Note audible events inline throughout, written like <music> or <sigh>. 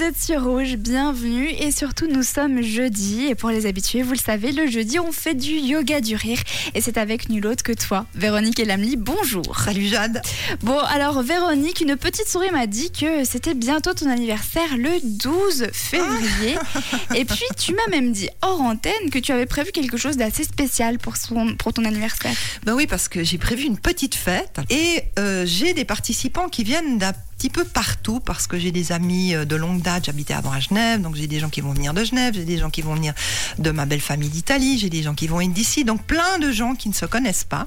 Vous êtes sur Rouge, bienvenue. Et surtout nous sommes jeudi. Et pour les habitués, vous le savez, le jeudi on fait du yoga du rire. Et c'est avec nul autre que toi, Véronique Elamli, bonjour. Salut Jade. Bon alors Véronique, une petite souris m'a dit que c'était bientôt ton anniversaire le 12 février. Et puis tu m'as même dit hors antenne que tu avais prévu quelque chose d'assez spécial pour, son, pour ton anniversaire. Ben oui parce que j'ai prévu une petite fête. Et euh, j'ai des participants qui viennent d'un petit peu partout parce que j'ai des amis euh, de longue date. J'habitais avant à Genève, donc j'ai des gens qui vont venir de Genève, j'ai des gens qui vont venir de ma belle famille d'Italie, j'ai des gens qui vont être d'ici, donc plein de gens qui ne se connaissent pas.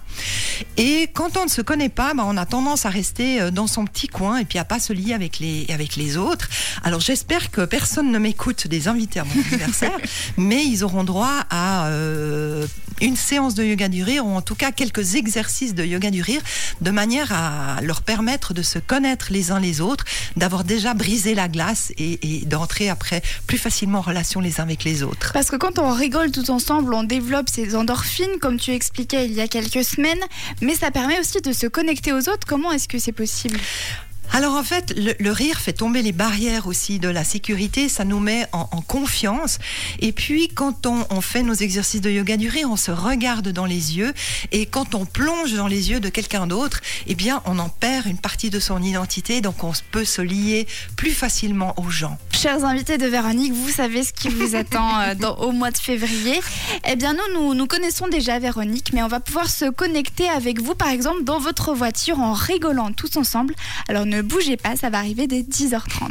Et quand on ne se connaît pas, ben on a tendance à rester euh, dans son petit coin et puis à pas se lier avec les, avec les autres. Alors j'espère que personne ne m'écoute des invités à mon anniversaire, <laughs> mais ils auront droit à euh, une séance de yoga du rire ou en tout cas quelques exercices de yoga du rire de manière à leur permettre de se connaître les uns les autres, d'avoir déjà brisé la glace et, d'entrer après plus facilement en relation les uns avec les autres. Parce que quand on rigole tout ensemble, on développe ces endorphines, comme tu expliquais il y a quelques semaines, mais ça permet aussi de se connecter aux autres. Comment est-ce que c'est possible? Alors en fait, le, le, rire fait tomber les barrières aussi de la sécurité, ça nous met en, en confiance. Et puis quand on, on, fait nos exercices de yoga du rire, on se regarde dans les yeux. Et quand on plonge dans les yeux de quelqu'un d'autre, eh bien on en perd une partie de son identité, donc on peut se lier plus facilement aux gens. Chers invités de Véronique, vous savez ce qui vous <laughs> attend euh, dans, au mois de février. Eh bien nous, nous, nous connaissons déjà Véronique, mais on va pouvoir se connecter avec vous, par exemple, dans votre voiture en rigolant tous ensemble. Alors ne bougez pas, ça va arriver dès 10h30.